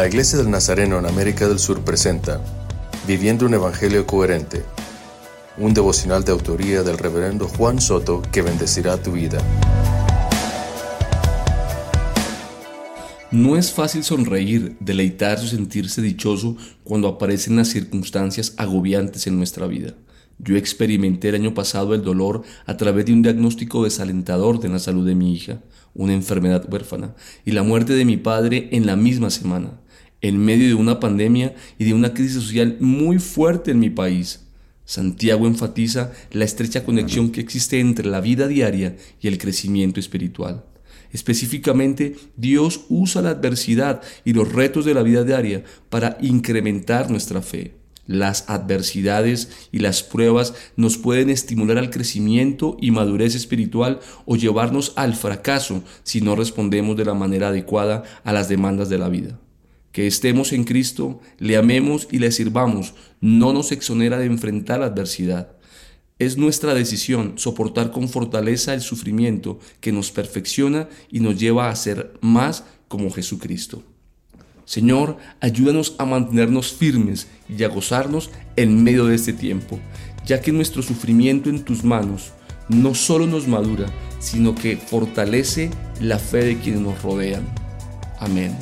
La Iglesia del Nazareno en América del Sur presenta Viviendo un Evangelio Coherente, un devocional de autoría del reverendo Juan Soto que bendecirá tu vida. No es fácil sonreír, deleitarse o sentirse dichoso cuando aparecen las circunstancias agobiantes en nuestra vida. Yo experimenté el año pasado el dolor a través de un diagnóstico desalentador de la salud de mi hija, una enfermedad huérfana, y la muerte de mi padre en la misma semana, en medio de una pandemia y de una crisis social muy fuerte en mi país. Santiago enfatiza la estrecha conexión que existe entre la vida diaria y el crecimiento espiritual. Específicamente, Dios usa la adversidad y los retos de la vida diaria para incrementar nuestra fe. Las adversidades y las pruebas nos pueden estimular al crecimiento y madurez espiritual o llevarnos al fracaso si no respondemos de la manera adecuada a las demandas de la vida. Que estemos en Cristo, le amemos y le sirvamos, no nos exonera de enfrentar la adversidad. Es nuestra decisión soportar con fortaleza el sufrimiento que nos perfecciona y nos lleva a ser más como Jesucristo. Señor, ayúdanos a mantenernos firmes y a gozarnos en medio de este tiempo, ya que nuestro sufrimiento en tus manos no solo nos madura, sino que fortalece la fe de quienes nos rodean. Amén.